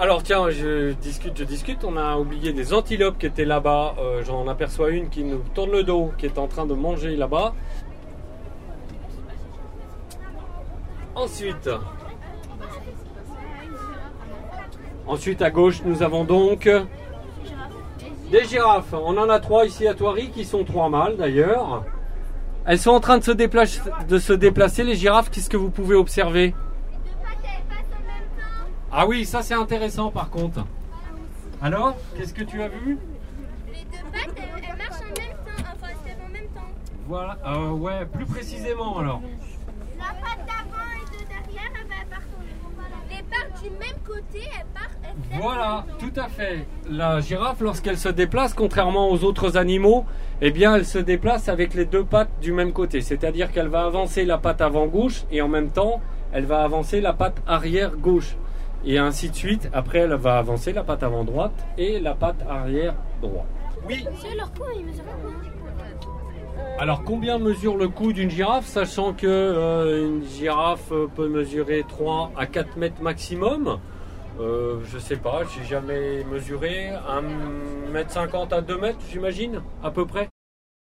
Alors tiens, je discute, je discute. On a oublié des antilopes qui étaient là-bas. Euh, J'en aperçois une qui nous tourne le dos, qui est en train de manger là-bas. Ensuite, ensuite à gauche, nous avons donc des girafes. On en a trois ici à Thoiry qui sont trois mâles d'ailleurs. Elles sont en train de se de se déplacer les girafes. Qu'est-ce que vous pouvez observer? Ah oui, ça c'est intéressant par contre. Alors, qu'est-ce que tu as vu? Les deux pattes, elles, elles marchent en même temps. Enfin, elles en même temps. Voilà, euh, ouais, plus précisément alors. La patte d'avant et de derrière, elles elles partent Les partent du même côté, elles partent. Elles Voilà, tout à fait. La girafe, lorsqu'elle se déplace, contrairement aux autres animaux, eh bien, elle se déplace avec les deux pattes du même côté. C'est-à-dire qu'elle va avancer la patte avant gauche et en même temps, elle va avancer la patte arrière gauche. Et ainsi de suite. Après, elle va avancer la patte avant droite et la patte arrière droite. Oui. C'est leur cou, ils mesurent combien Alors, combien mesure le cou d'une girafe, sachant que euh, une girafe euh, peut mesurer 3 à 4 mètres maximum? Euh, Je sais pas, j'ai jamais mesuré. 1 mètre 50 à 2 mètres, j'imagine, à peu près?